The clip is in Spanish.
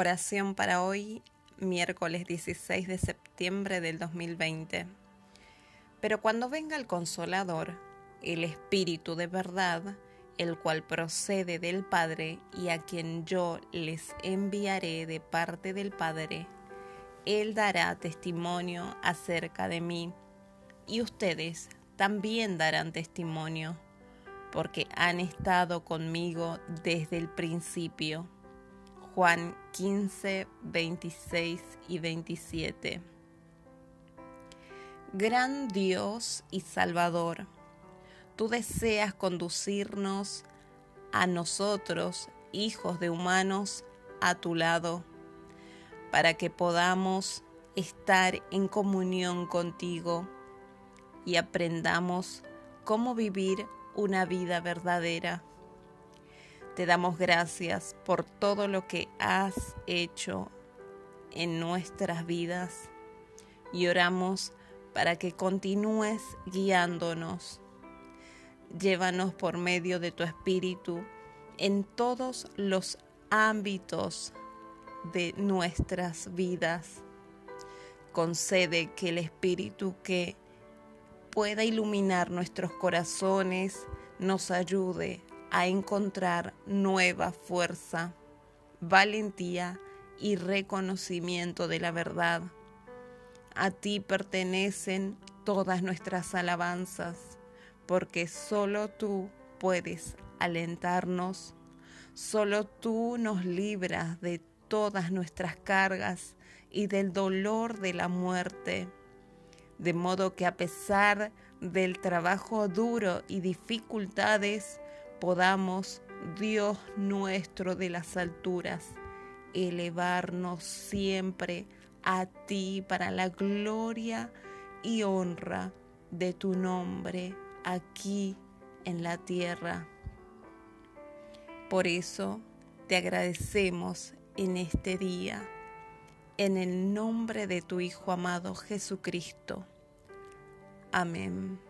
Oración para hoy, miércoles 16 de septiembre del 2020. Pero cuando venga el consolador, el Espíritu de verdad, el cual procede del Padre y a quien yo les enviaré de parte del Padre, Él dará testimonio acerca de mí, y ustedes también darán testimonio, porque han estado conmigo desde el principio. Juan 15, 26 y 27. Gran Dios y Salvador, tú deseas conducirnos a nosotros, hijos de humanos, a tu lado, para que podamos estar en comunión contigo y aprendamos cómo vivir una vida verdadera. Te damos gracias por todo lo que has hecho en nuestras vidas y oramos para que continúes guiándonos. Llévanos por medio de tu Espíritu en todos los ámbitos de nuestras vidas. Concede que el Espíritu que pueda iluminar nuestros corazones nos ayude a encontrar nueva fuerza, valentía y reconocimiento de la verdad. A ti pertenecen todas nuestras alabanzas, porque solo tú puedes alentarnos, solo tú nos libras de todas nuestras cargas y del dolor de la muerte. De modo que a pesar del trabajo duro y dificultades, podamos, Dios nuestro de las alturas, elevarnos siempre a ti para la gloria y honra de tu nombre aquí en la tierra. Por eso te agradecemos en este día, en el nombre de tu Hijo amado Jesucristo. Amén.